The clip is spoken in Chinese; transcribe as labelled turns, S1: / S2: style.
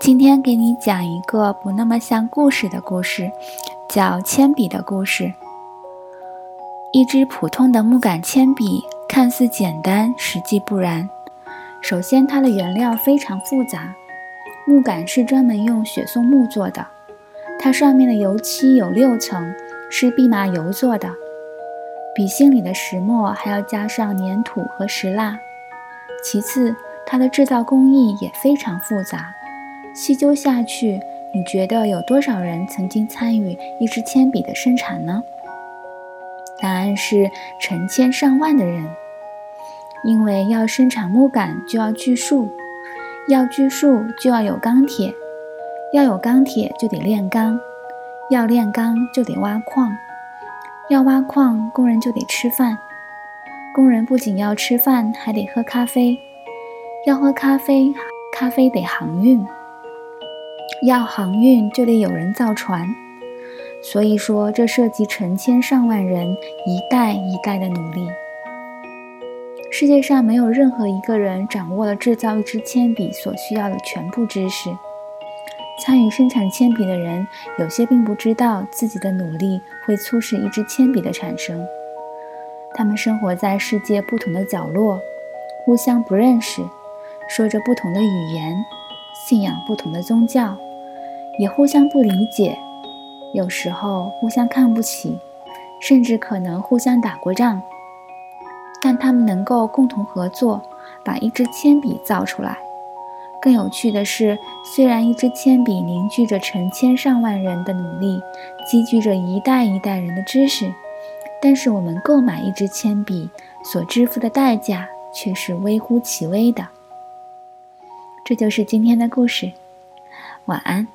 S1: 今天给你讲一个不那么像故事的故事，叫《铅笔的故事》。一支普通的木杆铅笔看似简单，实际不然。首先，它的原料非常复杂。木杆是专门用雪松木做的，它上面的油漆有六层，是蓖麻油做的。笔芯里的石墨还要加上粘土和石蜡。其次，它的制造工艺也非常复杂。细究下去，你觉得有多少人曾经参与一支铅笔的生产呢？答案是成千上万的人。因为要生产木杆，就要锯树，要锯树就要有钢铁，要有钢铁就得炼钢，要炼钢就得挖矿，要挖矿工人就得吃饭，工人不仅要吃饭，还得喝咖啡，要喝咖啡，咖啡得航运。要航运就得有人造船，所以说这涉及成千上万人一代一代的努力。世界上没有任何一个人掌握了制造一支铅笔所需要的全部知识。参与生产铅笔的人，有些并不知道自己的努力会促使一支铅笔的产生。他们生活在世界不同的角落，互相不认识，说着不同的语言，信仰不同的宗教。也互相不理解，有时候互相看不起，甚至可能互相打过仗。但他们能够共同合作，把一支铅笔造出来。更有趣的是，虽然一支铅笔凝聚着成千上万人的努力，积聚着一代一代人的知识，但是我们购买一支铅笔所支付的代价却是微乎其微的。这就是今天的故事，晚安。